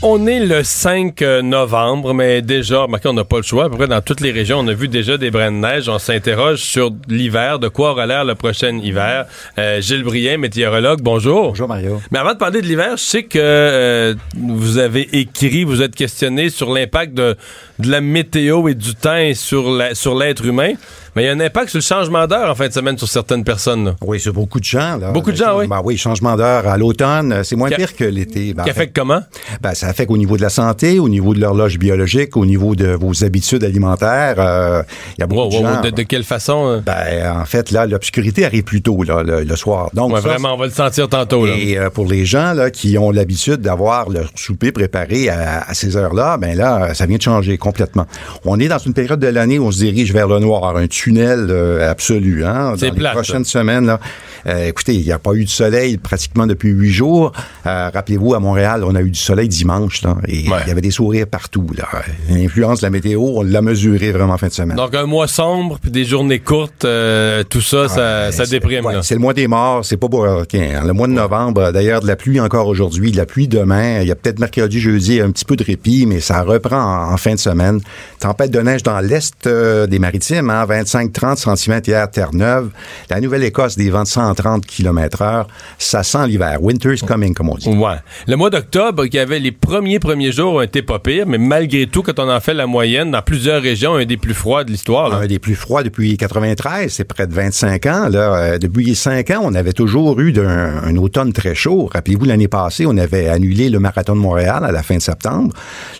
On est le 5 novembre, mais déjà, remarquez, on n'a pas le choix. À peu près dans toutes les régions, on a vu déjà des brins de neige. On s'interroge sur l'hiver, de quoi aura l'air le prochain hiver. Euh, Gilles Brien, météorologue, bonjour. Bonjour Mario. Mais avant de parler de l'hiver, je sais que euh, vous avez écrit, vous êtes questionné sur l'impact de, de la météo et du temps sur la- sur l'être humain. Mais il y a un impact sur le changement d'heure en fin de semaine sur certaines personnes. là. Oui, c'est beaucoup de gens. Là. Beaucoup de gens, oui. Ben oui, changement d'heure à l'automne, euh, c'est moins pire que l'été. Ben, Qui affecte comment? ben, ça affecte au niveau de la santé, au niveau de l'horloge biologique, au niveau de vos habitudes alimentaires. Euh, Il y a beaucoup Wow, de wow, gens. de, de quelle façon? euh? Ben, en fait, là, l'obscurité arrive plus tôt là, le, le soir. Donc, Ouais, ça, vraiment, on va le sentir tantôt. Là. Et euh, pour les gens là, qui ont l'habitude d'avoir leur souper préparé à, à ces heures-là, ben là, ça vient de changer complètement. On est dans une période de l'année où on se dirige vers le noir, un tunnel euh, absolu. Hein, C'est dans plate, les prochaines semaines, là, euh, écoutez, il n'y a pas eu de soleil pratiquement depuis huit jours. Euh, Rappelez-vous, à Montréal, on a eu du soleil dimanche, là, et il Ouais. y avait des sourires partout. là. L'influence de la météo, on l'a mesuré vraiment en fin de semaine. Donc, un mois sombre, puis des journées courtes, tout ça, ça, déprime. ouais, c'est le mois des morts, c'est pas pour ok, hein. Le mois de novembre, d'ailleurs, de la pluie encore aujourd'hui, de la pluie demain. Il y a peut-être mercredi, jeudi, un petit peu de répit, mais ça reprend en, en fin de semaine. Tempête de neige dans l'est euh, des maritimes, hein, 25-30 cm hier, Terre-Neuve. La Nouvelle-Écosse, des vents de 130 km heure. Ça sent l'hiver. Winter's coming, comme on dit. Ouais. Le mois d'octobre, qui avait les premiers premiers jours, ont été pas pires, mais malgré tout, quand on en fait la moyenne, dans plusieurs régions, un des plus froids de l'histoire. Un des plus froids depuis 93, c'est près de 25 ans. Là, Euh, depuis 5 ans, on avait toujours eu d'un- un, automne très chaud. Rappelez-vous, l'année passée, on avait annulé le marathon de Montréal à la fin de septembre.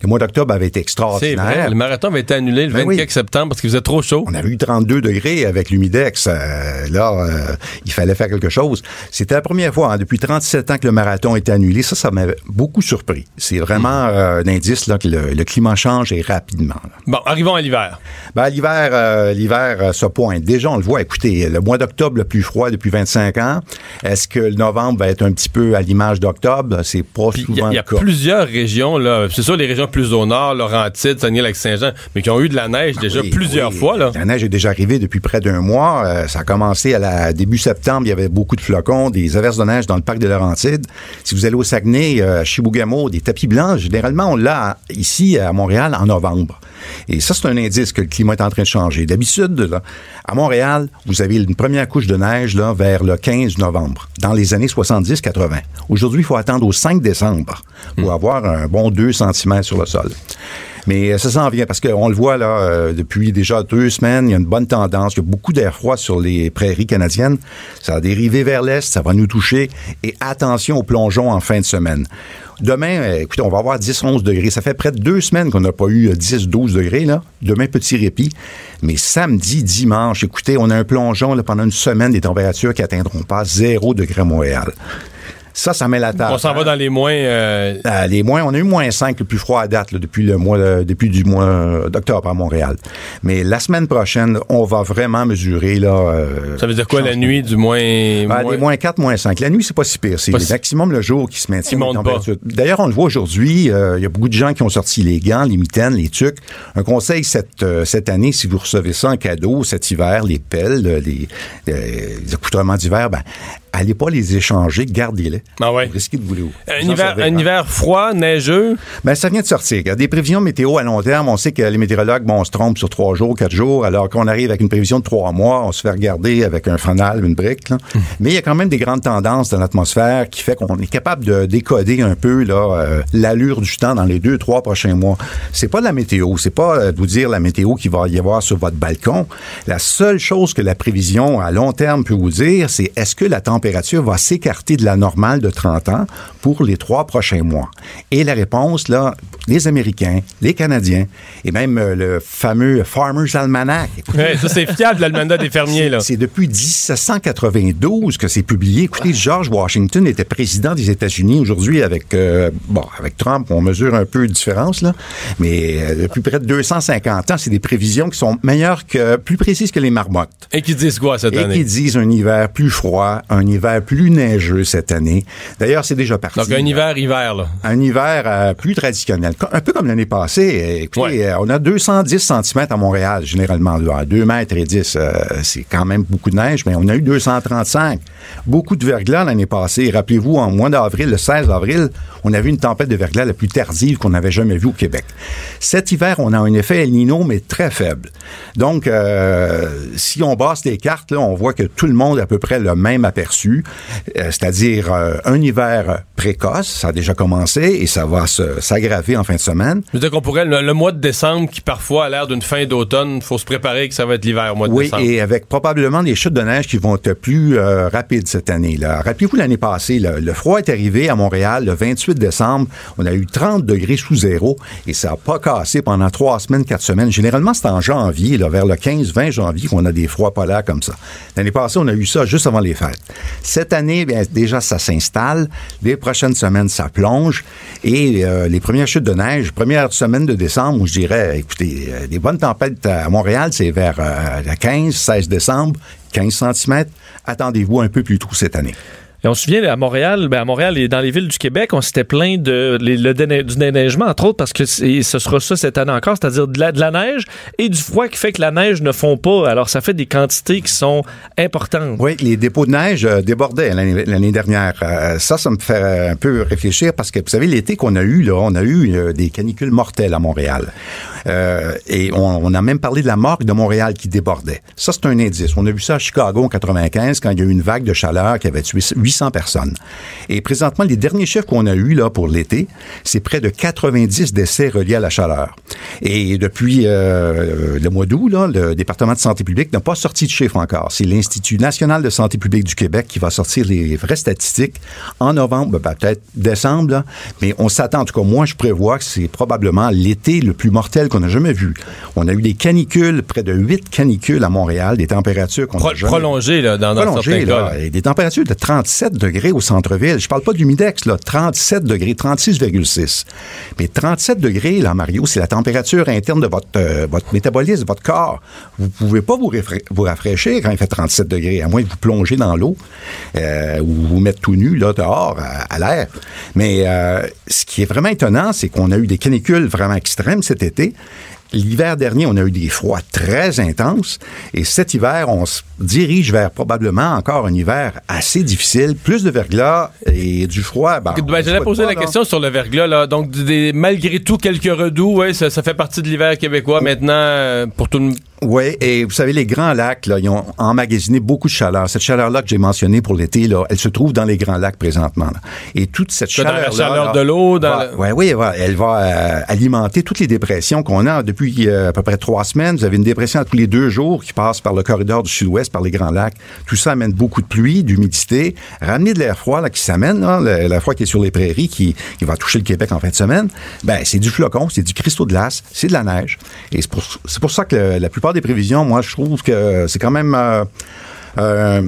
Le mois d'octobre avait été C'est le marathon avait été annulé le Ben 24 oui. septembre parce qu'il faisait trop chaud. On avait eu 32 degrés avec l'humidex. Euh, là, euh, il fallait faire quelque chose. C'était la première fois hein, depuis 37 ans que le marathon était annulé. Ça, ça m'avait beaucoup surpris. C'est vraiment euh, un indice là, que le, le climat change et rapidement. là. Bon, arrivons à l'hiver. Ben, l'hiver, l'hiver se pointe. Déjà, on le voit. Écoutez, le mois d'octobre le plus froid depuis 25 ans. Est-ce que le novembre va être un petit peu à l'image d'octobre? C'est pas Puis il y a, souvent il y a le cas. plusieurs régions, là. C'est sûr, les régions plus au nord, Laurentides, Saguenay-Lac-Saint-Jean, mais qui ont eu de la neige déjà Oui, plusieurs oui. fois, là. La neige est déjà arrivée depuis près d'un mois. Euh, ça a commencé à la début septembre. Il y avait beaucoup de flocons, des averses de neige dans le parc de Laurentides. Si vous allez au Saguenay, euh, à Chibougamau, des tapis blancs, généralement, on l'a ici à Montréal en novembre. Et ça, c'est un indice que le climat est en train de changer. D'habitude, à Montréal, vous avez une première couche de neige là, vers le 15 novembre, dans les années 70-80. Aujourd'hui, il faut attendre au 5 décembre pour avoir un bon 2 cm sur le sol. Mais euh, ça s'en vient parce qu'on le voit là euh, depuis déjà deux semaines, il y a une bonne tendance, il y a beaucoup d'air froid sur les prairies canadiennes. Ça a dérivé vers l'est, ça va nous toucher et attention aux plongeons en fin de semaine. Demain, euh, écoutez, on va avoir 10-11 degrés. Ça fait près de deux semaines qu'on n'a pas eu euh, 10-12 degrés. Là. Demain, petit répit. Mais samedi, dimanche, écoutez, on a un plongeon là, pendant une semaine des températures qui atteindront pas 0 degré à Montréal. Ça, ça met la table. On s'en va dans les moins. euh, Euh, les moins, on a eu moins 5 le plus froid à date là, depuis le mois euh, depuis du mois d'octobre à Montréal. Mais la semaine prochaine, on va vraiment mesurer là. euh, ça veut dire quoi, la nuit du moins. Ben, moins- des moins 4, moins 5. La nuit, c'est pas si pire. C'est le si- maximum le jour qui se maintient. Les. D'ailleurs, on le voit aujourd'hui. euh, Il y a beaucoup de gens qui ont sorti les gants, les mitaines, les tucs. Un conseil cette, euh, cette année, si vous recevez ça en cadeau cet hiver, les pelles, les, les accoutrements d'hiver, ben, allez pas les échanger, gardez-les. Ah ouais. Vous risquez de vous les Un hiver, servir, un hiver froid, neigeux? Ben, ça vient de sortir. Des prévisions météo à long terme. On sait que les météorologues, bon, on se trompe sur trois jours, quatre jours, alors qu'on arrive avec une prévision de trois mois, on se fait regarder avec un fanal, une brique. là. Mais il y a quand même des grandes tendances dans l'atmosphère qui fait qu'on est capable de décoder un peu euh, l'allure du temps dans les deux, trois prochains mois. C'est pas de la météo, c'est pas euh, de vous dire la météo qu'il va y avoir sur votre balcon. La seule chose que la prévision à long terme peut vous dire, c'est est-ce que la température température va s'écarter de la normale de 30 ans pour les trois prochains mois. Et la réponse, là, les Américains, les Canadiens, et même euh, le fameux Farmer's Almanac. Ouais, ça, c'est fiable, l'almanach des fermiers, là. c'est depuis 1792 que c'est publié. Écoutez, George Washington était président des États-Unis. Aujourd'hui, avec euh, bon, avec Trump, on mesure un peu de différence là, mais euh, depuis près de 250 ans, c'est des prévisions qui sont meilleures que plus précises que les marmottes. Et qui disent quoi cette Et année? qui disent un hiver plus froid, un hiver plus neigeux cette année. D'ailleurs, c'est déjà parti. Donc, un hiver, hiver, là. Un hiver euh, plus traditionnel. Un peu comme l'année passée. Écoutez, Ouais. euh, on a 210 cm à Montréal, généralement. Là. 2 mètres et 10, euh, c'est quand même beaucoup de neige, mais on a eu 235. Beaucoup de verglas l'année passée. Rappelez-vous, en mois d'avril, le 16 avril, on a vu une tempête de verglas la plus tardive qu'on avait jamais vue au Québec. Cet hiver, on a un effet El Nino, mais très faible. Donc, euh, si on basse les cartes, là, on voit que tout le monde a à peu près le même aperçu, euh, c'est-à-dire euh, un hiver précoce, ça a déjà commencé et ça va s'aggraver en fin de semaine. Je veux dire qu'on pourrait, le, le mois de décembre, qui parfois a l'air d'une fin d'automne, faut se préparer que ça va être l'hiver au mois de Oui, décembre. et avec probablement des chutes de neige qui vont être plus euh, rapides cette année-là. Rappelez-vous l'année passée, là, le froid est arrivé à Montréal le 28 décembre. On a eu 30 degrés sous zéro et ça n'a pas cassé pendant trois semaines, quatre semaines. Généralement, c'est en janvier, là, vers le 15-20 janvier, qu'on a des froids polaires comme ça. L'année passée, on a eu ça juste avant les fêtes. Cette année, déjà, ça s'installe. Les prochaines semaines, ça plonge. Et euh, les premières chutes de neige, première semaine de décembre, où je dirais, écoutez, euh, des bonnes tempêtes à Montréal, c'est vers euh, le 15, 16 décembre, 15 cm. Attendez-vous un peu plus tôt cette année. Et on se souvient, à Montréal, ben à Montréal et dans les villes du Québec, on s'était plaint de, le du déneigement, entre autres, parce que ce sera ça cette année encore, c'est-à-dire de la, de la neige et du froid qui fait que la neige ne fond pas. Alors, ça fait des quantités qui sont importantes. Oui, les dépôts de neige euh, débordaient l'année dernière. Euh, ça, ça me fait un peu réfléchir parce que, vous savez, l'été qu'on a eu, là, on a eu euh, des canicules mortelles à Montréal. Et on, a même parlé de la morgue de Montréal qui débordait. Ça, c'est un indice. On a vu ça à Chicago en 95 quand il y a eu une vague de chaleur qui avait tué 800 personnes. Et présentement, les derniers chiffres qu'on a eus là, pour l'été, c'est près de 90 décès reliés à la chaleur. Et depuis euh, le mois d'août, le département de santé publique n'a pas sorti de chiffres encore. C'est l'Institut national de santé publique du Québec qui va sortir les vraies statistiques en novembre, ben, peut-être décembre, là. mais on s'attend, en tout cas moi je prévois que c'est probablement l'été le plus mortel qu'on a jamais vu. On a eu des canicules, près de 8 canicules à Montréal, des températures qu'on Pro- a jamais prolongé, là, dans, dans prolongé, certains là, cas. et des températures de 37 degrés au centre-ville. Je parle pas d'humidex, là, 37 degrés, 36,6. Mais 37 degrés, là, Mario, c'est la température interne de votre, euh, votre métabolisme, votre corps. Vous pouvez pas vous, rafraîchir quand il fait 37 degrés, à moins que vous plongez dans l'eau euh, ou vous mettre tout nu, là, dehors, à, à l'air. Mais euh, ce qui est vraiment étonnant, c'est qu'on a eu des canicules vraiment extrêmes cet été. L'hiver dernier, on a eu des froids très intenses. Et cet hiver, on se dirige vers probablement encore un hiver assez difficile. Plus de verglas et du froid. Ben, Ben, J'allais poser pas, la là. question sur le verglas. Là. Donc, des, malgré tout, quelques redoux, ouais, ça, ça fait partie de l'hiver québécois. Maintenant, euh, pour tout le Oui, et vous savez, les grands lacs, là, ils ont emmagasiné beaucoup de chaleur. Cette chaleur-là que j'ai mentionnée pour l'été, là, elle se trouve dans les grands lacs présentement. là. Et toute cette dans la chaleur de l'eau, dans le- Oui, oui, ouais, elle va euh, alimenter toutes les dépressions qu'on a depuis euh, à peu près trois semaines. Vous avez une dépression tous les deux jours qui passe par le corridor du sud-ouest, par les grands lacs. Tout ça amène beaucoup de pluie, d'humidité, ramener de l'air froid là, qui s'amène, l'air froid qui est sur les prairies, qui, qui va toucher le Québec en fin de semaine. Ben, c'est du flocon, c'est du cristaux de glace, c'est de la neige. Et c'est pour, pour ça que le- la plupart des prévisions, moi, je trouve que c'est quand même... euh, euh,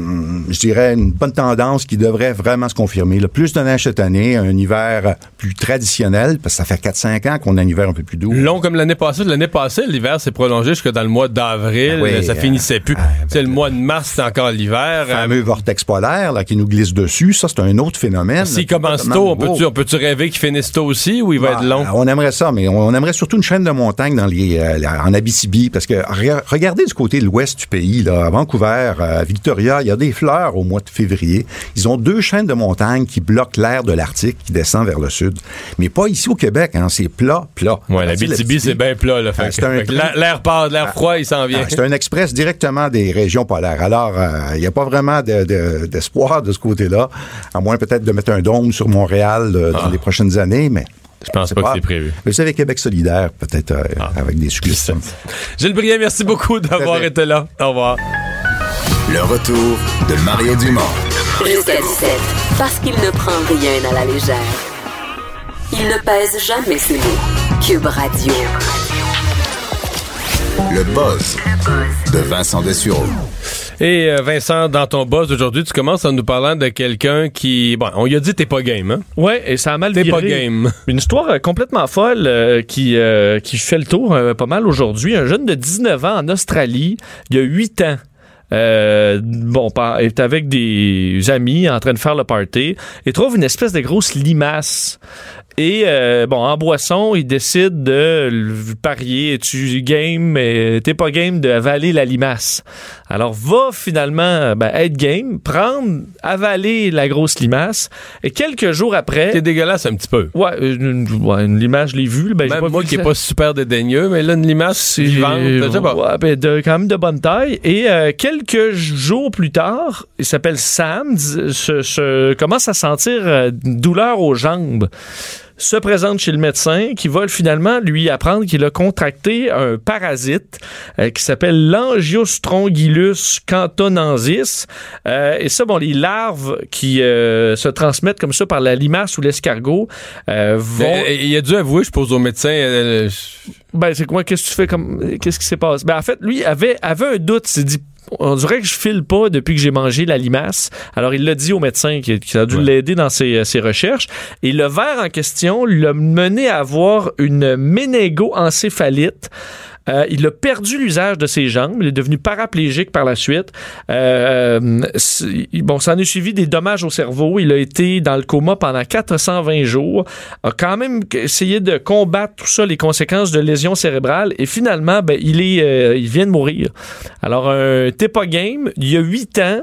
je dirais une bonne tendance qui devrait vraiment se confirmer. Le plus de neige cette année, un hiver plus traditionnel, parce que ça fait 4-5 ans qu'on a un hiver un peu plus doux. long comme l'année passée. L'année passée, l'hiver s'est prolongé jusque dans le mois d'avril. Ah oui, ça euh, finissait plus. ah, Tu sais, le mois de mars, c'est encore l'hiver. Le Euh, fameux vortex polaire là, qui nous glisse dessus, ça c'est un autre phénomène. S'il commence tôt, on peut-tu, on peut-tu rêver qu'il finisse tôt aussi ou il va Bah, être long? On aimerait ça, mais on aimerait surtout une chaîne de montagnes dans les, euh, en Abitibi, parce que re- regardez du côté de l'ouest du pays, là, à Vancouver, à Victoria, il y a des fleurs au mois de février. Ils ont deux chaînes de montagnes qui bloquent l'air de l'Arctique qui descend vers le sud. Mais pas ici au Québec, hein, c'est plat, plat. Ouais, la BTB, c'est bien plat. Là, Ah, c'est truc- l'air- part, l'air froid, il s'en vient. Ah, c'est un express directement des régions polaires. Alors, euh, il n'y a pas vraiment de- de- d'espoir de, ce côté-là, à moins peut-être de mettre un dôme sur Montréal euh, dans les prochaines années, mais... Je pense pas que c'est prévu. Mais Vous savez, Québec solidaire, peut-être euh, Ah. avec des suggestions. Gilles Briand, merci beaucoup d'avoir été là. Au revoir. Le retour de Mario Dumont. Jusqu'à 17, parce qu'il ne prend rien à la légère. Il ne pèse jamais ses mots. Cube Radio. Le buzz de Vincent Dessureau. Et euh, Vincent, dans ton boss aujourd'hui, tu commences en nous parlant de quelqu'un qui... Bon, on lui a dit t'es pas game, hein? Ouais, et ça a mal T'es pas game. Une histoire euh, complètement folle euh, qui, euh, qui fait le tour euh, pas mal aujourd'hui. Un jeune de 19 ans en Australie, il y a 8 ans. Euh, bon, est avec des amis en train de faire le party et trouve une espèce de grosse limace. Et euh, bon, en boisson, il décide de parier. Tu game, mais t'es pas game de avaler la limace. Alors va finalement ben, être game, prendre, avaler la grosse limace. Et quelques jours après, T'es dégueulasse un petit peu. Ouais, une, ouais, une limace, je l'ai vue. Ben, Même pas moi vu qui est pas super dédaigneux, mais là, une limace vivante, sais pas. Ouais, ben, de, quand même de bonne taille. Et euh, quelques jours plus tard, il s'appelle Sam, se, se- commence à sentir euh, une douleur aux jambes? Se présente chez le médecin qui va finalement lui apprendre qu'il a contracté un parasite euh, qui s'appelle l'angiostrongylus cantonensis. Euh, et ça, bon, les larves qui euh, se transmettent comme ça par la limace ou l'escargot euh, vont... Euh, Il a dû avouer, je pose au médecin, euh, Ben, c'est quoi? Qu'est-ce que tu fais comme. Qu'est-ce qui s'est passé? Ben, en fait, lui avait, avait un doute. Il s'est dit. On dirait que je file pas depuis que j'ai mangé la limace. Alors, il l'a dit au médecin qui, qui a dû Ouais. l'aider dans ses, ses recherches. Et le verre en question l'a mené à avoir une ménégo-encéphalite. Euh, il a perdu l'usage de ses jambes. Il est devenu paraplégique par la suite. Euh, c'est- bon, ça en est suivi des dommages au cerveau. Il a été dans le coma pendant 420 jours. A quand même essayé de combattre tout ça, les conséquences de lésions cérébrales. Et finalement, ben, il, est, euh, il vient de mourir. Alors, un pas game, il y a 8 ans.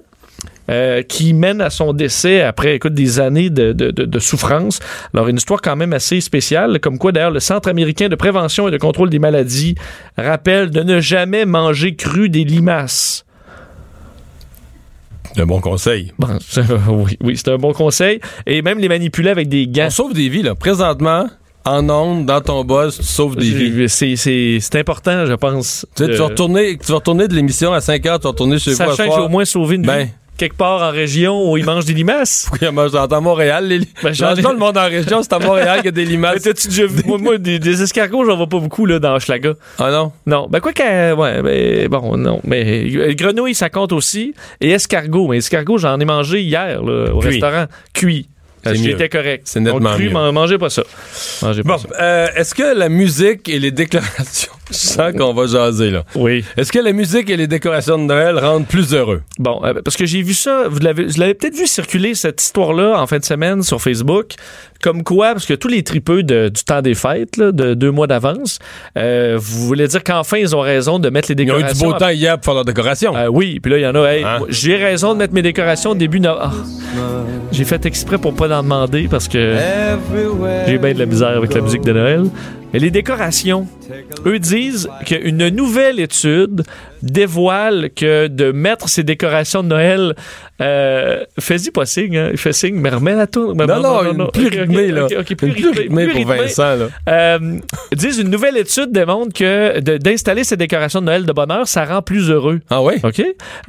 Euh, qui mène à son décès après écoute, des années de, de, de- de souffrance. Alors, une histoire quand même assez spéciale, comme quoi d'ailleurs le Centre américain de prévention et de contrôle des maladies rappelle de ne jamais manger cru des limaces. un bon conseil. Bon, oui, oui c'est un bon conseil. Et même les manipuler avec des gants. On sauve des vies, là. Présentement, en ondes, dans ton boss, tu sauves des vies. C'est- C'est c'est important, je pense. Tu, sais, tu vas retourner, tu vas retourner de l'émission à 5 heures, tu vas retourner chez vous à Sachant que j'ai au moins sauvé une Ben. vie. Quelque part en région où ils mangent des limaces. Oui, moi, j'entends Montréal. Les... Ben, j'en ai- le monde en région, c'est à Montréal qu'il y a des Mais limaces. Déjà vu? Moi, moi, des, des escargots, j'en vois pas beaucoup là, dans Schlaga. Ah non? Non. Ben, quoi que. Ouais, ben, bon, non. Mais euh, grenouille, ça compte aussi. Et escargot. Mais escargot, j'en ai mangé hier, là, au Cuit. restaurant. Cuit. J'étais correct. C'est nettement cru, mieux. man- mangez pas ça. Mangez pas Bon, ça. euh, est-ce que la musique et les déclarations... Je sens qu'on va jaser, là. Oui. Est-ce que la musique et les décorations de Noël rendent plus heureux? Bon, euh, parce que j'ai vu ça, vous l'avez, vous l'avez peut-être vu circuler cette histoire-là en fin de semaine sur Facebook, comme quoi, parce que tous les tripeux de- du temps des fêtes, là, de deux mois d'avance, euh, vous voulez dire qu'enfin ils ont raison de mettre les Ils ont eu du décorations. beau temps hier pour faire leur décoration. Euh, oui, puis là, il y en a. hey, Hein? J'ai raison de mettre mes décorations au début. no- Ah. J'ai fait exprès pour pas en demander parce que j'ai bien de la misère avec la musique de Noël. Les décorations, eux disent qu'une nouvelle étude dévoile que de mettre ces décorations de Noël, euh, fais-y pas signe, hein, il fait signe, mais remets la tour. non, non, une plus Ok, ok, rythmée, là. plus plus rythmée, plus pour rythmée. Vincent, là. Euh, disent une nouvelle étude démontre que d'installer ces décorations de Noël de bonheur, ça rend plus heureux. Ah ouais? OK?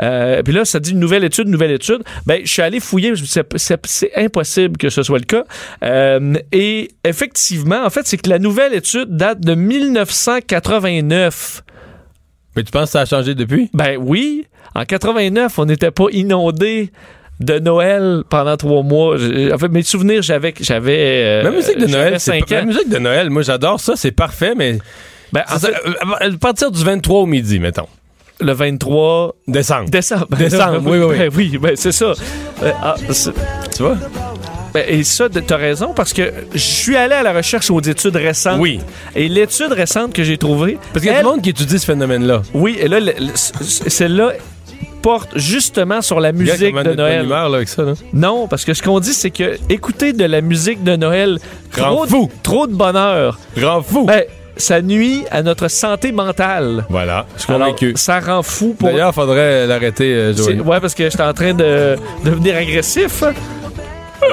Euh, puis là, ça dit une nouvelle étude, une nouvelle étude. Ben, je suis allé fouiller, c'est impossible que ce soit le cas. Euh, et effectivement, en fait, c'est que la nouvelle étude date de 1989. Mais tu penses que ça a changé depuis? Ben oui, en 89, on n'était pas inondé de Noël pendant trois mois. En fait, mes souvenirs, j'avais... j'avais euh, la musique de Noël, c'est la musique de Noël, moi j'adore ça, c'est parfait, mais Ben, en fait, euh, à partir du 23 au midi, mettons. le 23 Décembre. décembre. Décembre, oui, oui, oui. Ben oui, ben c'est ça. Euh, ah, Tu vois? Ben, et ça, t'as raison, parce que je suis allé à la recherche aux études récentes. Oui. Et l'étude récente que j'ai trouvée. Parce qu'il y a elle- du monde qui étudie ce phénomène-là. Oui, et là, le- le- celle-là porte justement sur la musique de Noël. humeur, là, avec ça, là. Non, parce que ce qu'on dit, c'est que écouter de la musique de Noël, Rend trop, de- fou. trop de bonheur, Grand fou. ben, ça nuit à notre santé mentale. Voilà, je suis Alors, convaincu. ça rend fou pour. D'ailleurs, faudrait l'arrêter, euh, Joël. Ouais, parce que j'étais en train de devenir agressif.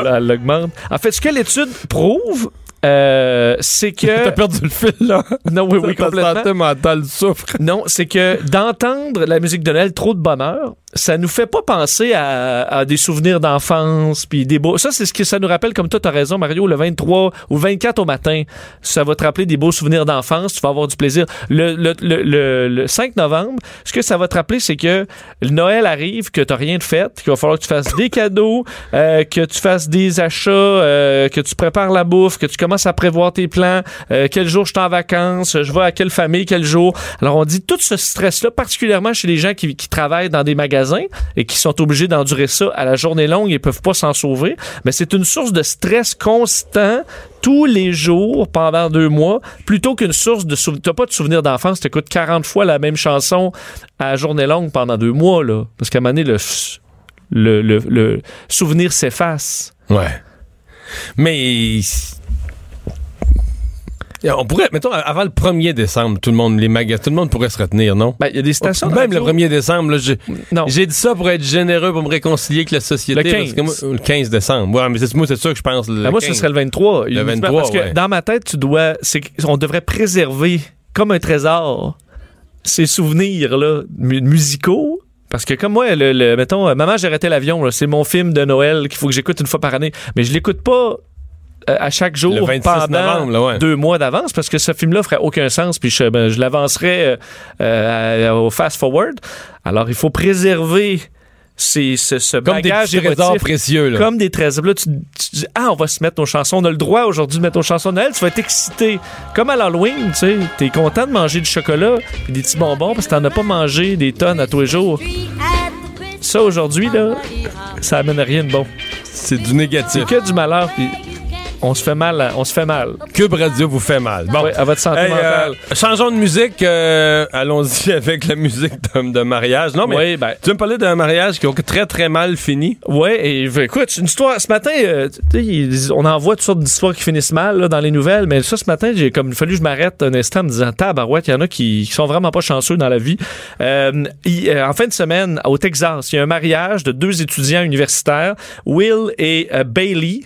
Là, elle l'augmente. En fait, ce que l'étude prouve, euh, c'est T'as que. perdu le fil, là. non, oui, oui, Ta complètement. santé mentale souffre. Non, c'est que d'entendre la musique de Noël, trop de bonheur, ça nous fait pas penser à, à des souvenirs d'enfance puis des beaux ça c'est ce que ça nous rappelle comme toi t'as raison Mario le 23 ou 24 au matin ça va te rappeler des beaux souvenirs d'enfance tu vas avoir du plaisir. Le, le, le, le, le 5 novembre ce que ça va te rappeler c'est que Noël arrive que t'as rien de fait qu'il va falloir que tu fasses des cadeaux euh, que tu fasses des achats euh, que tu prépares la bouffe que tu commences à prévoir tes plans euh, quel jour je suis en vacances je vais à quelle famille quel jour. Alors on dit tout ce stress là particulièrement chez les gens qui, qui travaillent dans des magasins et qui sont obligés d'endurer ça à la journée longue et peuvent pas s'en sauver, mais c'est une source de stress constant tous les jours pendant deux mois, plutôt qu'une source de souvenirs. T'as pas de souvenirs d'enfance, t'écoutes 40 fois la même chanson à la journée longue pendant deux mois, là. Parce qu'à un moment donné, le, le souvenir s'efface. Ouais. Mais on pourrait, mettons, avant le 1er décembre, tout le monde, les magasins, tout le monde pourrait se retenir, non? Ben, il y a des stations. Même le 1er décembre, là, j'ai, dit ça pour être généreux, pour me réconcilier avec la société. Le 15. parce que moi- le 15 décembre. Ouais, mais c'est, moi, c'est ça que je pense. Le Ben, moi, ce 15. serait le 23. Le 23, Parce que ouais. dans ma tête, tu dois. c'est On devrait préserver comme un trésor ces souvenirs-là mu- musicaux. Parce que comme moi, le, le- mettons, euh, Maman, j'ai arrêté l'avion, c'est mon film de Noël qu'il faut que j'écoute une fois par année. Mais je l'écoute pas à chaque jour Le 26 pendant novembre, là, ouais. deux mois d'avance parce que ce film-là ferait aucun sens puis je, ben, je l'avancerais euh, euh, au fast-forward. Alors, il faut préserver ces, ce, ce Comme bagage trésors émotif précieux, là. comme des trésors. Là, tu, tu dis, ah, on va se mettre nos chansons. On a le droit aujourd'hui de mettre nos chansons de Noël. Tu vas être excité. Comme à l'Halloween, tu sais. T'es content de manger du chocolat et des petits bonbons parce que t'en as pas mangé des tonnes à tous les jours. Ça, aujourd'hui, là, ça amène rien de bon. C'est du négatif. C'est que du malheur puis on se fait mal. On se fait mal. Cube Radio vous fait mal. Bon. À votre santé Hey, mentale. euh, changeons de musique. euh, allons-y avec la musique de, de mariage. Non, mais Oui, ben, tu veux me parler d'un mariage qui a très, très mal fini? Ouais, et ben, écoute, une histoire. Ce matin, euh, on en voit toutes sortes d'histoires qui finissent mal là, dans les nouvelles, mais ça, ce matin, j'ai comme fallu que je m'arrête un instant en me disant Tabarouette, il y en a qui, qui sont vraiment pas chanceux dans la vie. Euh, euh, en fin de semaine, au Texas, il y a un mariage de deux étudiants universitaires, Will et euh, Bailey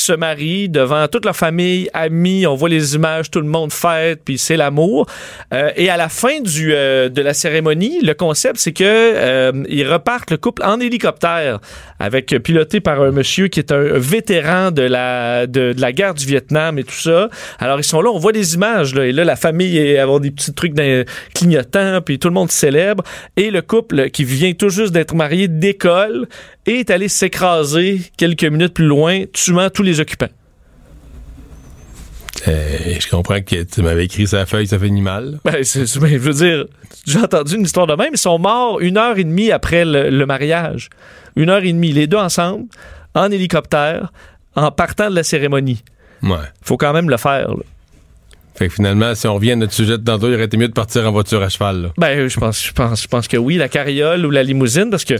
se marient devant toute leur famille, amis, on voit les images, tout le monde fête, puis c'est l'amour. Euh, et à la fin du, euh, de la cérémonie, le concept, c'est que euh, ils repartent le couple en hélicoptère, avec euh, piloté par un monsieur qui est un vétéran de la de, la guerre du Vietnam et tout ça. Alors ils sont là, on voit des images là, et là la famille est avoir des petits trucs d'un- clignotants, puis tout le monde célèbre. Et le couple qui vient tout juste d'être marié décolle et est allé s'écraser quelques minutes plus loin, tuant tous les occupants. Euh, je comprends que tu m'avais écrit sa feuille, ça finit mal. Ben, ben, je veux dire, j'ai entendu une histoire de même. Ils sont morts une heure et demie après le, le mariage. Une heure et demie, les deux ensemble, en hélicoptère, en partant de la cérémonie. Ouais. Faut quand même le faire. là. Fait que finalement, si on revient à notre sujet de tantôt, il aurait été mieux de partir en voiture à cheval. Là. Ben, je pense, je pense, je pense que oui, la carriole ou la limousine, parce que,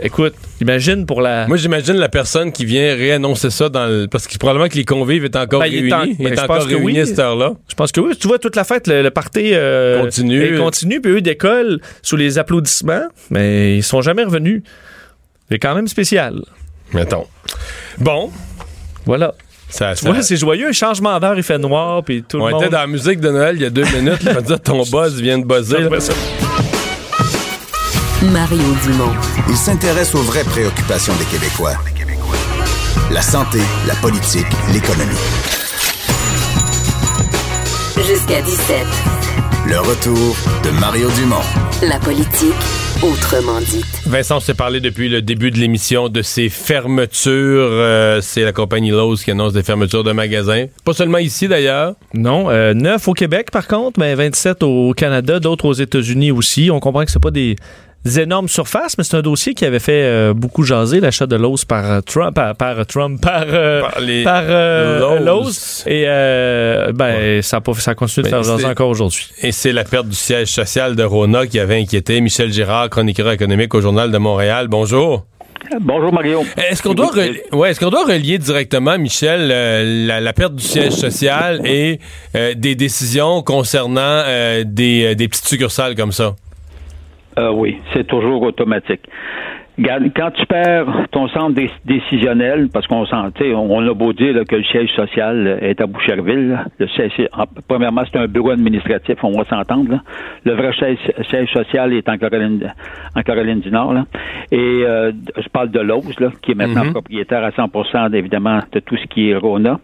écoute, imagine pour la. Moi, j'imagine la personne qui vient réannoncer ça dans le... Parce que probablement que les convives encore Ben, est réunis. en- ben, étaient je encore réunis oui. à cette heure-là. Je pense que oui. Tu vois, toute la fête, le, le party euh, Continue. est continue, puis eux décollent sous les applaudissements, mais ils sont jamais revenus. C'est quand même spécial. Mettons. Bon. Voilà. Ça, Tu ça- vois, c'est joyeux. Un changement d'heure, il fait noir, puis tout on le monde. était dans la musique de Noël il y a deux minutes. là, on va dire ton buzz vient de buzzer. Mario Dumont. Il s'intéresse aux vraies préoccupations des Québécois. La santé, la politique, l'économie. Jusqu'à 17. Le retour de Mario Dumont. La politique, autrement dite. Vincent, on s'est parlé depuis le début de l'émission de ces fermetures. Euh, c'est la compagnie Lowe's qui annonce des fermetures de magasins. Pas seulement ici, d'ailleurs. Non, euh, 9 au Québec par contre, mais 27 au Canada, d'autres aux États-Unis aussi. On comprend que c'est pas des énormes surfaces, mais c'est un dossier qui avait fait euh, beaucoup jaser l'achat de Lowe's par euh, Trump, par, par Trump, par, euh, Par les par euh, Lowe's. Lowe's. Et euh, ben ça a pas, ça continue de Ben, faire jaser encore aujourd'hui. Et c'est la perte du siège social de Rona qui avait inquiété Michel Girard, chroniqueur économique au Journal de Montréal. Bonjour. Bonjour Mario. Est-ce qu'on doit, relier, ouais, est-ce qu'on doit relier directement, Michel, euh, la, la perte du siège social et euh, des décisions concernant euh, des, des petites succursales comme ça? Euh, oui, c'est toujours automatique. Quand tu perds ton centre décisionnel, parce qu'on sent, on a beau dire que le siège social est à Boucherville. Le siège, premièrement, c'est un bureau administratif, on va s'entendre. Le vrai siège, social est en Caroline, en Caroline du Nord. Et euh, je parle de Lose, qui est maintenant mm-hmm. propriétaire à 100% évidemment de tout ce qui est Rona.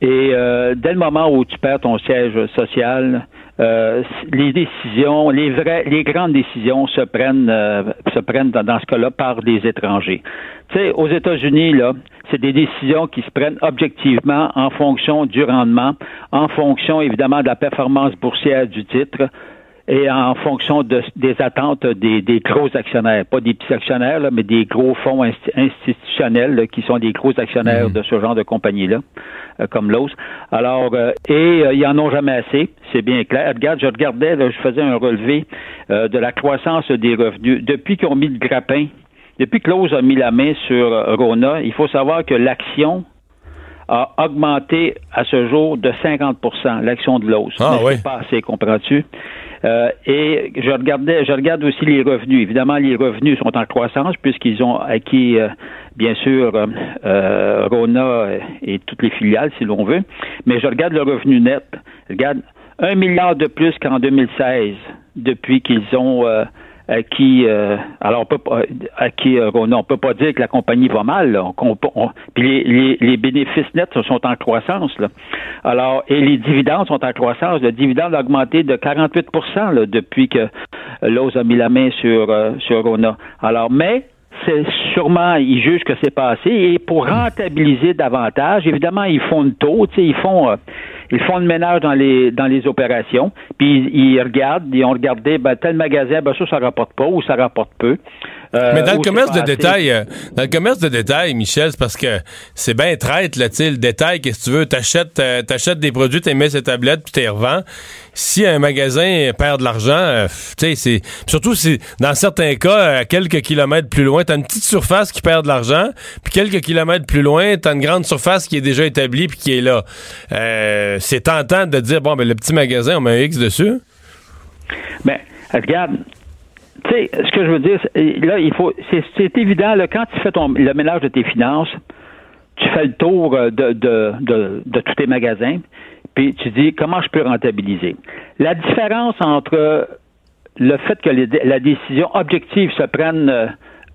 Et euh, dès le moment où tu perds ton siège social, euh, les décisions, les vraies, les grandes décisions se prennent, euh, se prennent dans, ce cas-là par des étrangers. Tu sais, aux États-Unis, là, c'est des décisions qui se prennent objectivement en fonction du rendement, en fonction évidemment de la performance boursière du titre et en fonction de, des attentes des, des, gros actionnaires, pas des petits actionnaires, là, mais des gros fonds institutionnels qui sont des gros actionnaires mmh. de ce genre de compagnie-là. Euh, comme l'os. Alors, euh, et euh, ils en ont jamais assez, c'est bien clair. Regarde, je regardais, je faisais un relevé de la croissance des revenus. Depuis qu'ils ont mis le grappin, depuis que l'os a mis la main sur Rona, il faut savoir que l'action a augmenté à ce jour de 50% l'action de l'os. Ah, oui. pas assez, comprends-tu? et je regardais, je regarde aussi les revenus. Évidemment, les revenus sont en croissance puisqu'ils ont acquis bien sûr, euh, euh, Rona et toutes les filiales, si l'on veut, mais je regarde le revenu net. Je regarde un milliard de plus qu'en 2016, depuis qu'ils ont euh, acquis, alors on peut acquis Rona, on peut pas dire que la compagnie va mal. puis les, les, bénéfices nets sont en croissance. Là. Alors, et les dividendes sont en croissance. Le dividende a augmenté de 48% depuis que Lowe's a mis la main sur, sur Rona. Alors, mais c'est sûrement, ils jugent que c'est passé. Et pour rentabiliser davantage, évidemment, ils font le taux, ils font, euh, ils font le ménage dans les dans les opérations. Puis ils, regardent, ils ont regardé, ben, tel magasin, ben ça, ça rapporte pas ou ça rapporte peu. Euh, Mais dans le commerce de détail, euh, dans le commerce de détail, Michel, c'est parce que c'est bien traite, là, tu le détail, qu'est-ce que tu veux, t'achètes, euh, t'achètes des produits, t'es mets sur tablette, puis t'es revends. Si un magasin perd de l'argent, tu sais, c'est, surtout si, dans certains cas, à quelques kilomètres plus loin, t'as une petite surface qui perd de l'argent, puis quelques kilomètres plus loin, t'as une grande surface qui est déjà établie puis qui est là. c'est tentant de dire, bon, ben, le petit magasin, on met un X dessus. Ben, regarde, tu sais, ce que je veux dire, là, il faut, c'est évident, là, quand tu fais ton, le ménage de tes finances, tu fais le tour euh, de, de, de, de tous tes magasins, puis tu dis comment je peux rentabiliser? La différence entre le fait que la décision objective se prenne euh,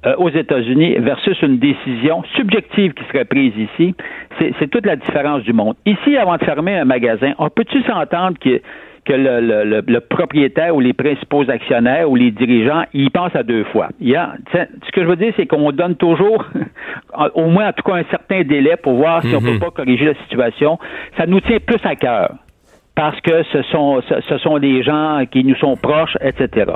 euh, aux États-Unis versus une décision subjective qui serait prise ici, c'est toute la différence du monde. Ici, avant de fermer un magasin, on peut-tu s'entendre que que le, le, propriétaire ou les principaux actionnaires ou les dirigeants, ils pensent à deux fois. Il y a, ce que je veux dire, c'est qu'on donne toujours, au moins en tout cas un certain délai pour voir si on ne peut mhm. pas corriger la situation. Ça nous tient plus à cœur parce que ce sont ce, sont des gens qui nous sont proches, etc.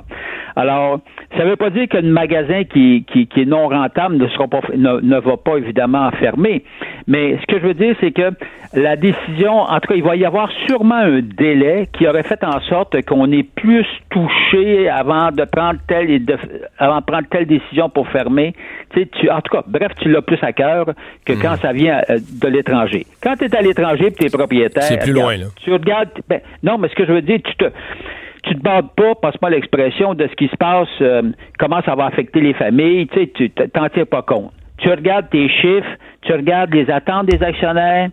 Alors, ça ne veut pas dire qu'un magasin qui, qui, qui, est non rentable ne sera pas ne, ne, va pas évidemment fermer. Mais ce que je veux dire, c'est que la décision, en tout cas, il va y avoir sûrement un délai qui aurait fait en sorte qu'on est plus touché avant de prendre telle et de, avant de prendre telle décision pour fermer. Tu sais, tu, en tout cas, bref, tu l'as plus à cœur que quand hmm. ça vient euh, de l'étranger. Quand tu es à l'étranger et tu es propriétaire, c'est plus loin là. Tu regardes, ben, non, mais ce que je veux dire, tu te tu te bats pas, passe-moi l'expression, de ce qui se passe, euh, comment ça va affecter les familles, tu sais, t'en tiens pas compte tu regardes tes chiffres, tu regardes les attentes des actionnaires,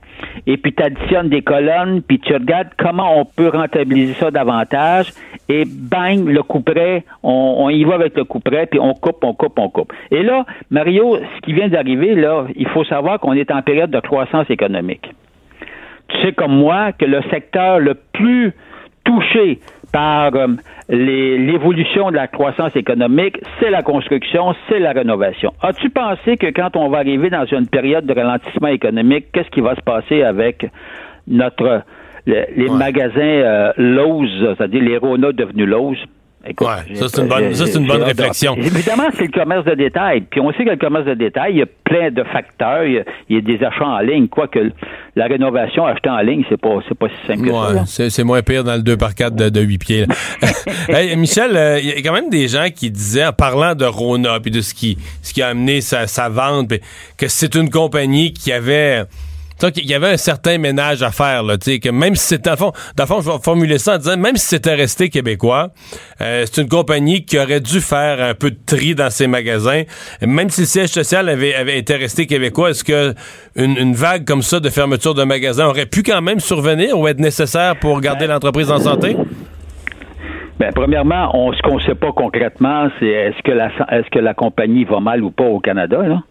et puis tu additionnes des colonnes, puis tu regardes comment on peut rentabiliser ça davantage, et bang, le coup près, on, y va avec le coup près, puis on coupe, on coupe, on coupe. Et là, Mario, ce qui vient d'arriver, là, il faut savoir qu'on est en période de croissance économique. Tu sais comme moi que le secteur le plus touché par euh, l'évolution de la croissance économique, c'est la construction, c'est la rénovation. As-tu pensé que quand on va arriver dans une période de ralentissement économique, qu'est-ce qui va se passer avec notre les magasins euh, Lowe's, c'est-à-dire les Rona devenus Lowe's? Ouais, ça, c'est une bonne, ça, c'est une bonne réflexion. Évidemment, c'est le commerce de détail. Puis on sait que le commerce de détail, il y a plein de facteurs. Il y a, des achats en ligne. Quoique la rénovation achetée en ligne, c'est pas, c'est pas si simple ouais, que ça. C'est, moins pire dans le 2 par 4 de, de 8 pieds. hey, Michel, euh, il y a quand même des gens qui disaient, en parlant de Rona, puis de ce qui, ce qui a amené sa, sa vente, que c'est une compagnie qui avait Donc, il y avait un certain ménage à faire, là, tu sais, que même si c'était, dans le fond, dans le fond, je vais formuler ça en disant, même si c'était resté québécois, euh, c'est une compagnie qui aurait dû faire un peu de tri dans ses magasins. Même si le siège social avait, avait été resté québécois, est-ce que une, une vague comme ça de fermeture de magasins aurait pu quand même survenir ou être nécessaire pour garder l'entreprise en santé? Ben, premièrement, on, ce qu'on ne sait pas concrètement, c'est est-ce que la est-ce que la compagnie va mal ou pas au Canada, là?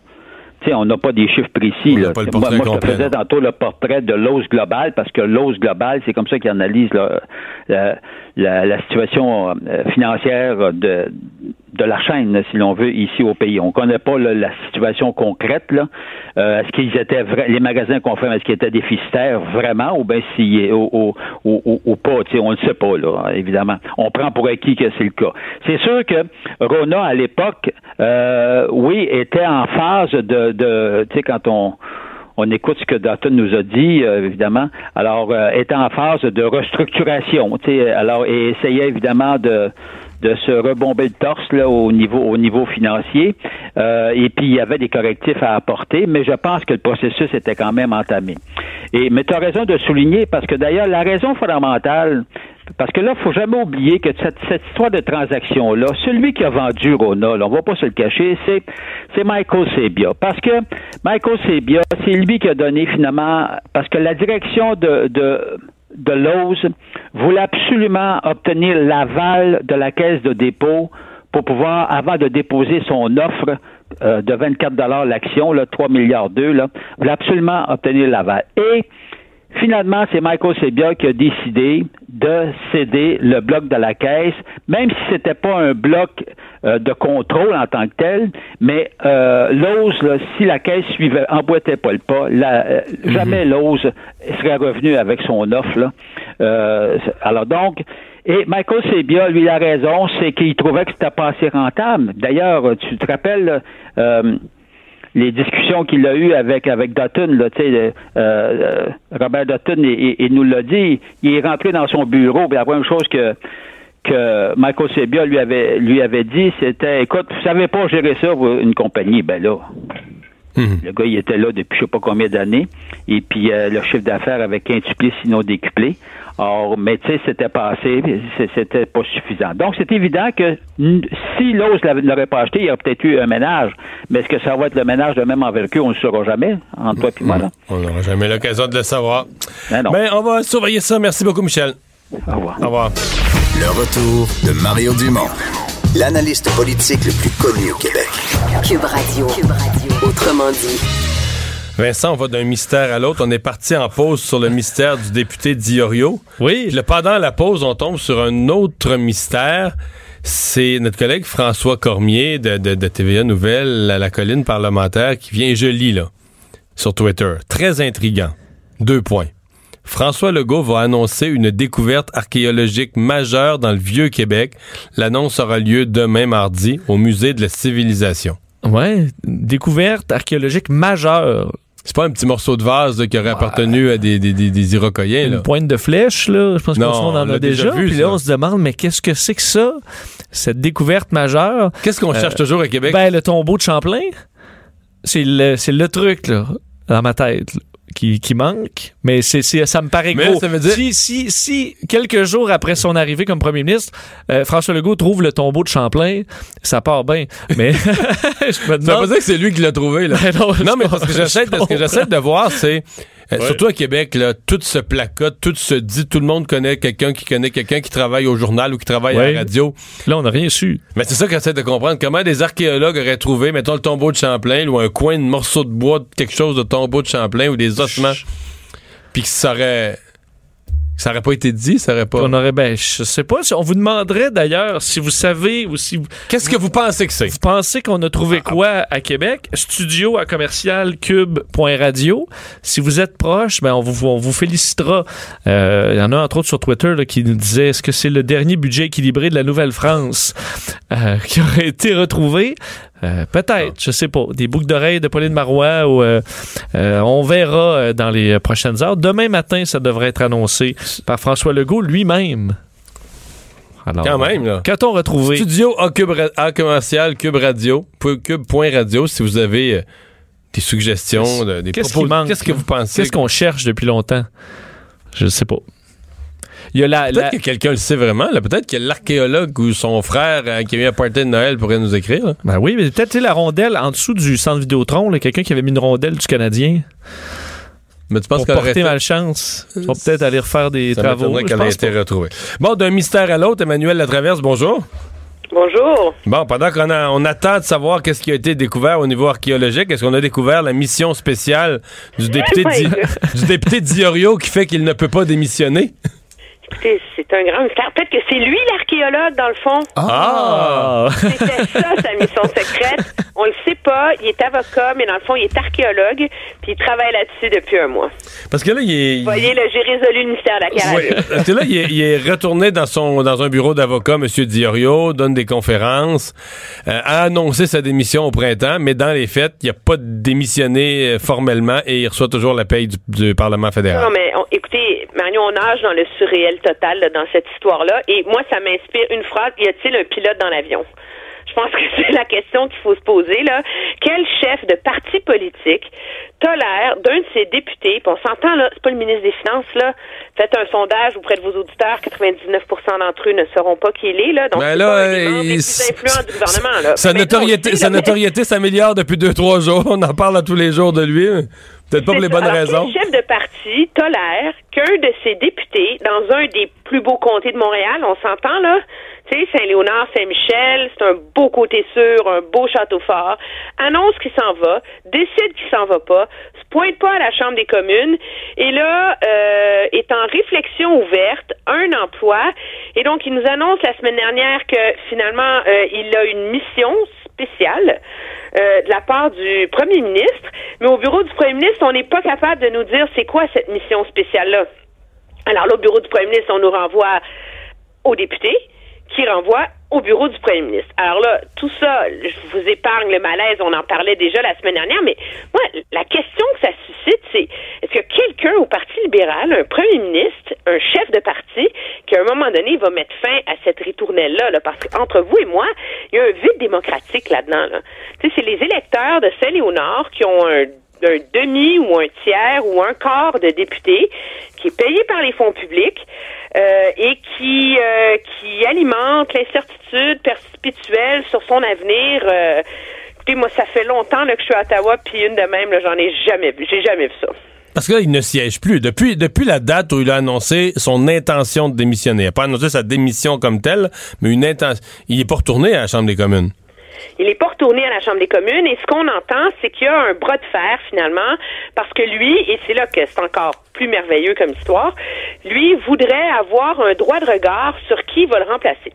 On n'a pas des chiffres précis. Là. pas le moi, je te faisais tantôt le portrait de l'ose globale, parce que l'ose globale, c'est comme ça qu'ils analysent là, la, la, la situation euh, financière de, de la chaîne, là, si l'on veut, ici au pays. On ne connaît pas là, la situation concrète. Là. Euh, est-ce qu'ils étaient vra- les magasins qu'on fait, est-ce qu'ils étaient déficitaires vraiment ou bien si ou, ou, ou, pas, on ne le sait pas, là, évidemment. On prend pour acquis que c'est le cas. C'est sûr que Rona, à l'époque, euh, oui, était en phase de, de tu sais, quand on on écoute ce que Dalton nous a dit, euh, évidemment. Alors, euh, était en phase de restructuration, tu sais, alors et essayait évidemment de de se rebomber le torse là au niveau au niveau financier. Euh, et puis il y avait des correctifs à apporter, mais je pense que le processus était quand même entamé. Et mais tu as raison de souligner parce que d'ailleurs la raison fondamentale parce que là, il faut jamais oublier que cette, cette histoire de transaction-là, celui qui a vendu Rona, là, on va pas se le cacher, c'est, c'est Michael Sebia. Parce que Michael Sebia, c'est lui qui a donné finalement, parce que la direction de, de, de Lowe's voulait absolument obtenir l'aval de la caisse de dépôt pour pouvoir, avant de déposer son offre euh, de 24 dollars l'action, là, 3 milliards 2, là, voulait absolument obtenir l'aval. Et Finalement, c'est Michael Sebia qui a décidé de céder le bloc de la caisse, même si c'était pas un bloc euh, de contrôle en tant que tel, mais euh, là, si la caisse suivait, emboîtait pas le pas, la- euh, jamais Lowe's serait revenu avec son offre. Là. Euh, alors donc, et Michael Sebia, lui, a raison, c'est qu'il trouvait que c'était pas assez rentable. D'ailleurs, tu te rappelles, euh, les discussions qu'il a eues avec avec Dutton, là, tu sais, euh, euh, Robert Dutton, il, il- nous l'a dit, il est rentré dans son bureau, puis la première chose que que Michael Sebia lui avait lui avait dit, c'était, écoute, vous savez pas gérer ça, une compagnie, ben là. Le gars, il était là depuis je sais pas combien d'années, et puis euh, le chiffre d'affaires avait quintuplé, sinon décuplé. Or, mais tu sais, c'était passé, c'était pas suffisant. Donc, c'est évident que si l'os ne l'aurait pas acheté, il y aurait peut-être eu un ménage. Mais est-ce que ça va être le ménage de même envergure? On ne le saura jamais, entre toi et moi. Là? On n'aura jamais l'occasion de le savoir. Ben non. Ben, on va surveiller ça. Merci beaucoup, Michel. Au revoir. Au revoir. Le retour de Mario Dumont, l'analyste politique le plus connu au Québec. Cube Radio. Cube Radio. Autrement dit. Vincent, on va d'un mystère à l'autre. On est parti en pause sur le mystère du député Diorio. Oui. Puis là, pendant la pause, on tombe sur un autre mystère. C'est notre collègue François Cormier de, de, de TVA Nouvelle, la, la colline parlementaire, qui vient, je lis là, sur Twitter. Très intriguant. Deux points. François Legault va annoncer une découverte archéologique majeure dans le Vieux-Québec. L'annonce aura lieu demain mardi au Musée de la Civilisation. Ouais, découverte archéologique majeure. C'est pas un petit morceau de vase là, qui aurait appartenu à des, des, des, des Iroquoiens. Là. Une pointe de flèche, là. Je pense qu'on en a déjà. déjà vu, Puis là, ça. on se demande, mais qu'est-ce que c'est que ça? Cette découverte majeure? Qu'est-ce qu'on cherche toujours à Québec? Ben, le tombeau de Champlain, c'est le, c'est le truc, là, dans ma tête, là, qui, qui manque. Mais c'est, c'est- ça me paraît Mais gros. ça veut dire- Si, si, si, quelques jours après son arrivée comme premier ministre, euh, François Legault trouve le tombeau de Champlain, ça part bien. Mais, je me Ça veut demande... pas dire que c'est lui qui l'a trouvé, là. Ben non, non, mais je parce que j'essaie de, ce que j'essaie de voir, c'est, euh, surtout à Québec, là, tout se placote, tout se dit, tout le monde connaît quelqu'un qui connaît quelqu'un qui travaille au journal ou qui travaille à la radio. Là, on n'a rien su. Mais c'est ça que j'essaie de comprendre. Comment des archéologues auraient trouvé, mettons, le tombeau de Champlain, ou un coin de morceau de bois, quelque chose de tombeau de Champlain, ou des ossements, puis que ça aurait, ça aurait pas été dit, ça aurait pas... On aurait, ben, je sais pas. On vous demanderait d'ailleurs si vous savez ou si vous, Qu'est-ce que vous pensez que c'est? vous pensez qu'on a trouvé quoi à Québec? Studio à commercial cube.radio. Si vous êtes proche, ben, on vous, on vous félicitera. Euh, Il y en a entre autres sur Twitter là, qui nous disait est-ce que c'est le dernier budget équilibré de la Nouvelle-France euh, qui aurait été retrouvé? Euh, Peut-être, je sais pas. Des boucles d'oreilles de Pauline Marois ou euh, euh, on verra dans les prochaines heures. Demain matin, ça devrait être annoncé par François Legault lui-même. Alors, Quand même, là. Qu'a-t-on retrouvé? Studio A, Cube A commercial Cube Radio, cube.radio, si vous avez des suggestions, de- des Qu'est-ce manque? Qu'est-ce que vous pensez? Qu'est-ce qu'on cherche depuis longtemps? Je ne sais pas. Il y a la, Peut-être la- que quelqu'un le sait vraiment. là. Peut-être que l'archéologue ou son frère euh, qui a eu un party de Noël pourrait nous écrire. là. Ben oui, mais peut-être la rondelle en dessous du centre Vidéotron, là, quelqu'un qui avait mis une rondelle du Canadien Mais tu penses pour porter fait- malchance. Ils vont peut-être aller refaire des Ça travaux. qu'elle ait pense été pas. retrouvée. Bon, d'un mystère à l'autre, Emmanuel Latraverse, bonjour. Bonjour. Bon, pendant qu'on a- on attend de savoir qu'est-ce qui a été découvert au niveau archéologique, est-ce qu'on a découvert la mission spéciale du député, Di- du député Diorio qui fait qu'il ne peut pas démissionner? Écoutez, c'est un grand mystère. Peut-être que c'est lui l'archéologue, dans le fond. Ah! C'était ça, sa mission secrète. On le sait pas. Il est avocat, mais dans le fond, il est archéologue. Puis il travaille là-dessus depuis un mois. Parce que là, il est... Vous voyez, là, j'ai résolu le mystère de la Oui, Caravane. parce que là, il est, il est retourné dans son dans un bureau d'avocat, M. Diorio, donne des conférences, euh, a annoncé sa démission au printemps, mais dans les faits, il n'a pas démissionné euh, formellement et il reçoit toujours la paye du, du Parlement fédéral. Non, mais on- écoutez, Mario, on nage dans le surréel total là, dans cette histoire-là. Et moi, ça m'inspire une phrase. Y a-t-il un pilote dans l'avion? Je pense que c'est la question qu'il faut se poser, là. Quel chef de parti politique tolère d'un de ses députés, puis on s'entend, là, c'est pas le ministre des Finances, là. Faites un sondage auprès de vos auditeurs, 99% d'entre eux ne sauront pas qui il est, là. Donc, Ben là, pas les il- plus du gouvernement, là. Sa notoriété, sa s'améliore depuis deux, trois jours. On en parle à tous les jours de lui. Peut-être pas pour les bonnes Alors, raisons? Quel chef de parti tolère qu'un de ses députés, dans un des plus beaux comtés de Montréal, on s'entend là, tu sais, Saint-Léonard, Saint-Michel, c'est un beau côté sûr, un beau château fort, annonce qu'il s'en va, décide qu'il s'en va pas, se pointe pas à la Chambre des communes, et là, euh, est en réflexion ouverte, un emploi, et donc il nous annonce la semaine dernière que finalement, euh, il a une mission spéciale euh, de la part du premier ministre, mais au bureau du premier ministre, on n'est pas capable de nous dire c'est quoi cette mission spéciale-là. Alors là, au bureau du premier ministre, on nous renvoie aux députés qui renvoie au bureau du premier ministre. Alors là, tout ça, je vous épargne le malaise, on en parlait déjà la semaine dernière, mais moi, la question que ça suscite, c'est est-ce que quelqu'un au Parti libéral, un premier ministre, un chef de parti, qui à un moment donné va mettre fin à cette ritournelle-là, là, parce qu'entre vous et moi, il y a un vide démocratique là-dedans. Là. C'est les électeurs de Saint-Léonard qui ont un un demi ou un tiers ou un quart de députés qui est payé par les fonds publics euh, et qui euh, qui alimente l'incertitude perpétuelle sur son avenir. Euh, écoutez, moi, ça fait longtemps que je suis à Ottawa, puis une de même, j'en ai jamais vu. J'ai jamais vu ça. Parce que là, il ne siège plus. Depuis, depuis la date où il a annoncé son intention de démissionner. Il n'a pas annoncé sa démission comme telle, mais une intention. Il n'est pas retourné à la Chambre des communes. Il n'est pas retourné à la Chambre des communes et ce qu'on entend, c'est qu'il y a un bras de fer finalement, parce que lui, et c'est là que c'est encore plus merveilleux comme histoire, lui voudrait avoir un droit de regard sur qui va le remplacer.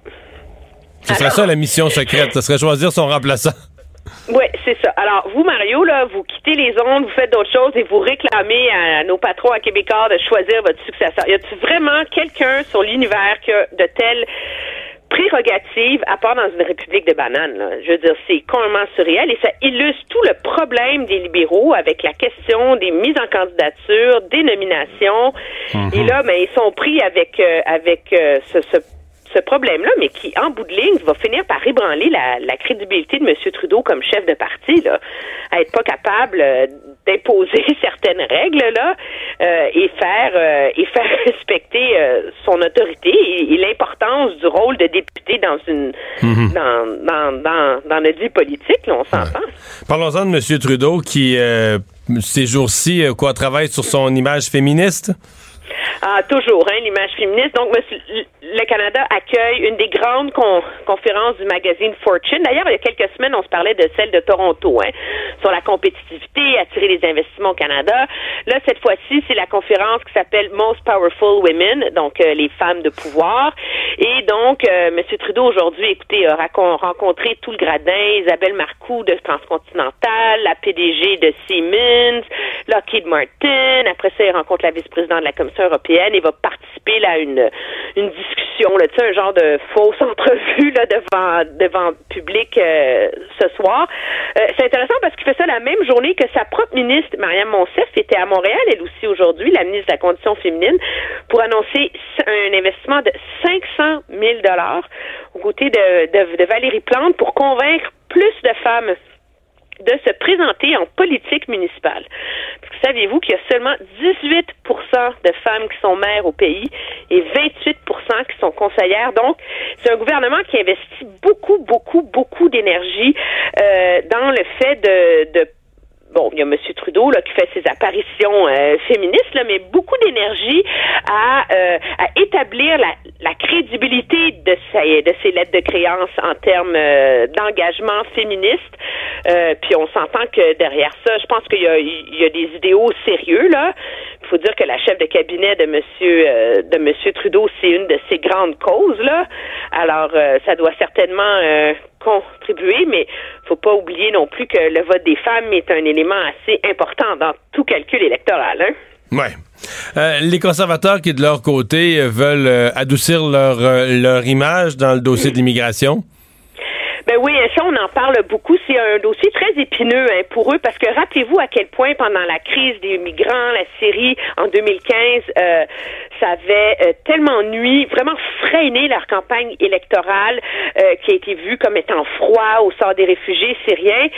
Ce serait ça la mission secrète. Ce serait choisir son remplaçant. Oui, c'est ça. Alors, vous, Mario, là, vous quittez les ondes, vous faites d'autres choses et vous réclamez à nos patrons à Québécois de choisir votre successeur. Y a-t-il vraiment quelqu'un sur l'univers qui a de telles prérogatives à part dans une république de bananes? Là? Je veux dire, c'est complètement surréel et ça illustre tout le problème des libéraux avec la question des mises en candidature, des nominations. Et là, ben, ils sont pris avec, euh, avec euh, ce, ce ce problème-là, mais qui, en bout de ligne, va finir par ébranler la, la crédibilité de M. Trudeau comme chef de parti, là, à être pas capable euh, d'imposer certaines règles là euh, et faire euh, et faire respecter euh, son autorité et, et l'importance du rôle de député dans une dans, dans, dans, dans vie politique, là, on s'entend. Parlons-en de M. Trudeau qui, ces jours-ci, quoi, travaille sur son image féministe? Ah, toujours, hein, l'image féministe. Donc, monsieur, le Canada accueille une des grandes con- conférences du magazine Fortune. D'ailleurs, il y a quelques semaines, on se parlait de celle de Toronto, hein, sur la compétitivité, attirer les investissements au Canada. Là, cette fois-ci, c'est la conférence qui s'appelle Most Powerful Women, donc euh, les femmes de pouvoir. Et donc, euh, M. Trudeau, aujourd'hui, écoutez, a rencontré tout le gradin, Isabelle Marcoux de Transcontinental, la PDG de Siemens, Lockheed Martin. Après ça, il rencontre la vice-présidente de la Commission européenne et va participer à une, une discussion, là, un genre de fausse entrevue là, devant, devant public euh, ce soir. Euh, c'est intéressant parce qu'il fait ça la même journée que sa propre ministre, Marianne Monsef, était à Montréal, elle aussi aujourd'hui, la ministre de la Condition féminine, pour annoncer un investissement de 500 000 aux côtés de, de, de Valérie Plante pour convaincre plus de femmes de se présenter en politique municipale. Saviez-vous qu'il y a seulement 18% de femmes qui sont mères au pays et 28% qui sont conseillères? Donc, c'est un gouvernement qui investit beaucoup, beaucoup, beaucoup d'énergie euh, dans le fait de bon, il y a M. Trudeau là, qui fait ses apparitions euh, féministes, là, mais beaucoup d'énergie à, euh, établir la, la crédibilité de ces, de ces lettres de créance en termes euh, d'engagement féministe. puis on s'entend que derrière ça, je pense qu'il y y a des idéaux sérieux là. Il faut dire que la chef de cabinet de Monsieur de Monsieur Trudeau, c'est une de ses grandes causes là. Alors ça doit certainement contribuer, mais faut pas oublier non plus que le vote des femmes est un élément assez important dans tout calcul électoral. Hein? Ouais. Euh, les conservateurs qui, de leur côté, veulent euh, adoucir leur, euh, leur image dans le dossier d'immigration. Ben oui, ça, on en parle beaucoup. C'est un dossier très épineux hein, pour eux parce que rappelez-vous à quel point pendant la crise des migrants, la Syrie en 2015, euh, ça avait euh, tellement nuit, vraiment freiné leur campagne électorale euh, qui a été vue comme étant froid au sort des réfugiés syriens.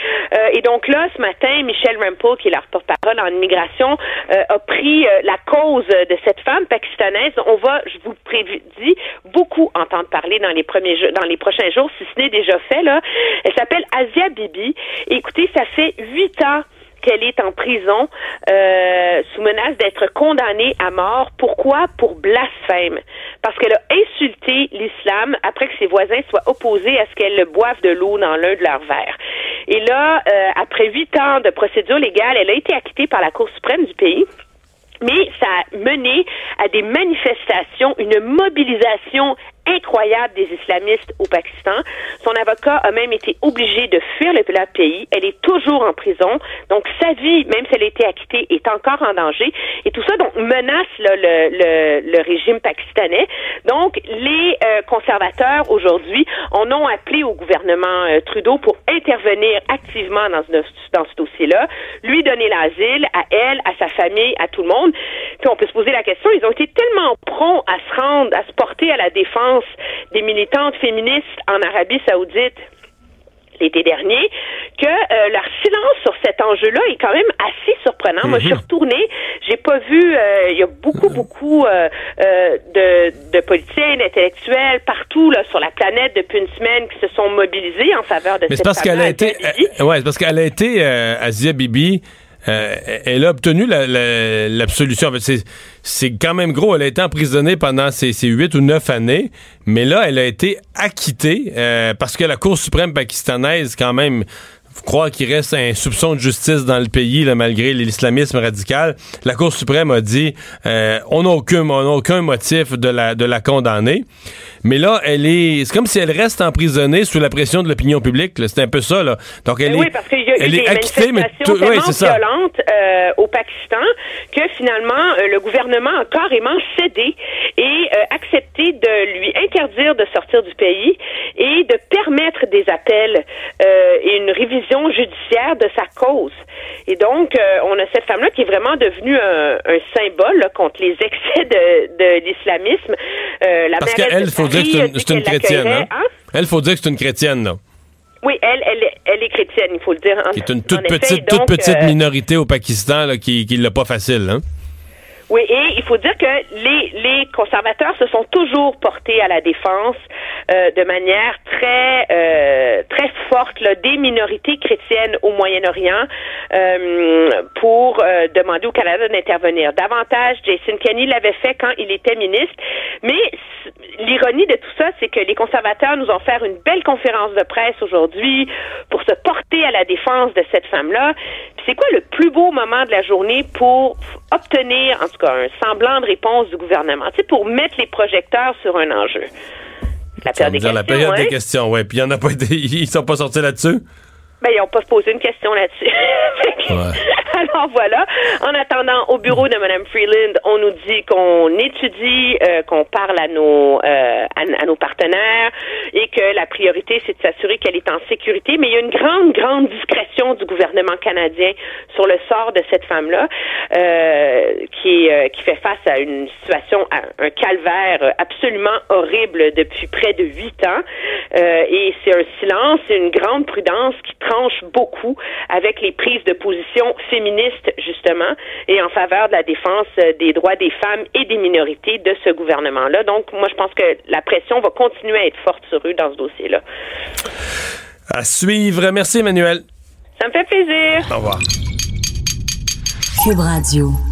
et donc là, ce matin, Michel Rampel, qui est leur porte-parole en immigration, a pris la cause de cette femme pakistanaise. On va, je vous prédis, beaucoup entendre parler dans les premiers dans les prochains jours, si ce n'est déjà fait elle s'appelle Asia Bibi. écoutez, ça fait huit ans qu'elle est en prison euh, sous menace d'être condamnée à mort. Pourquoi? Pour blasphème. Parce qu'elle a insulté l'islam après que ses voisins soient opposés à ce qu'elle boive de l'eau dans l'un de leurs verres. Et là, euh, après huit ans de procédure légale, elle a été acquittée par la Cour suprême du pays mais ça a mené à des manifestations, une mobilisation incroyable des islamistes au Pakistan. Son avocat a même été obligé de fuir le pays. Elle est toujours en prison. Donc, sa vie, même si elle a été acquittée, est encore en danger. Et tout ça, donc, menace le, le, le, régime pakistanais. Donc, les euh, conservateurs, aujourd'hui, en ont appelé au gouvernement euh, Trudeau pour intervenir activement dans dans ce dossier-là, lui donner l'asile à elle, à sa famille, à tout le monde. Puis, on peut se poser la question, ils ont été tellement prompts à se rendre, à se porter à la défense des militantes féministes en Arabie saoudite l'été dernier, que euh, leur silence sur cet enjeu-là est quand même assez surprenant. Moi, je suis mhm. retournée, j'ai pas vu, euh, il y a beaucoup, mhm. beaucoup euh, de, de politiciens, d'intellectuels partout là, sur la planète depuis une semaine qui se sont mobilisés en faveur de Mais cette c'est parce qu'elle a été, ouais, parce qu'elle a été Asia Bibi euh, elle a obtenu l'absolution. c'est quand même gros. Elle a été emprisonnée pendant ces huit ou neuf années, mais là, elle a été acquittée euh, parce que la Cour suprême pakistanaise, quand même, croire qu'il reste un soupçon de justice dans le pays, là, malgré l'islamisme radical. La Cour suprême a dit euh, on n'a aucun, aucun motif de la, de la condamner. Mais là, elle est. C'est comme si elle reste emprisonnée sous la pression de l'opinion publique. C'est un peu ça, là. Donc elle oui, est. parce qu'il y a eu des acquittée, mais tout, oui, violentes euh, au Pakistan que finalement euh, le gouvernement a carrément cédé et accepté de lui interdire de sortir du pays et de permettre des appels et une révision judiciaire de sa cause. Et donc, euh, on a cette femme-là qui est vraiment devenue un, symbole contre les excès de, l'islamisme. Euh, la Parce qu'elle, faut dire que c'est une, chrétienne. Hein? Hein? Elle, faut dire que c'est une chrétienne, là. Oui, elle, elle, elle est chrétienne, il faut le dire. Qui est une toute petite, toute petite euh, minorité au Pakistan là, qui, qui l'a pas facile, hein? Oui, et il faut dire que les, les conservateurs se sont toujours portés à la défense euh, de manière très euh, très forte là, des minorités chrétiennes au Moyen-Orient euh, pour demander au Canada d'intervenir. Davantage, Jason Kenney l'avait fait quand il était ministre, mais l'ironie de tout ça, c'est que les conservateurs nous ont fait une belle conférence de presse aujourd'hui pour se porter à la défense de cette femme-là. C'est quoi le plus beau moment de la journée pour obtenir, en tout cas, un semblant de réponse du gouvernement, tu sais, pour mettre les projecteurs sur un enjeu. La période des questions. La période des questions, oui. Puis il y en a pas ils sont pas sortis là-dessus? Ben, ils n'ont pas posé une question là-dessus. Alors voilà. En attendant, au bureau de Mme Freeland, on nous dit qu'on étudie, euh, qu'on parle à nos euh, à, nos partenaires et que la priorité c'est de s'assurer qu'elle est en sécurité. Mais il y a une grande, grande discrétion du gouvernement canadien sur le sort de cette femme-là, euh, qui qui fait face à une situation, à un calvaire absolument horrible depuis près de huit ans. et c'est un silence, une grande prudence qui tranche beaucoup avec les prises de position féministes, justement, et en faveur de la défense des droits des femmes et des minorités de ce gouvernement-là. Donc, moi, je pense que la pression va continuer à être forte sur eux dans ce dossier-là. À suivre. Merci, Emmanuel. Ça me fait plaisir. Au revoir. Cube Radio.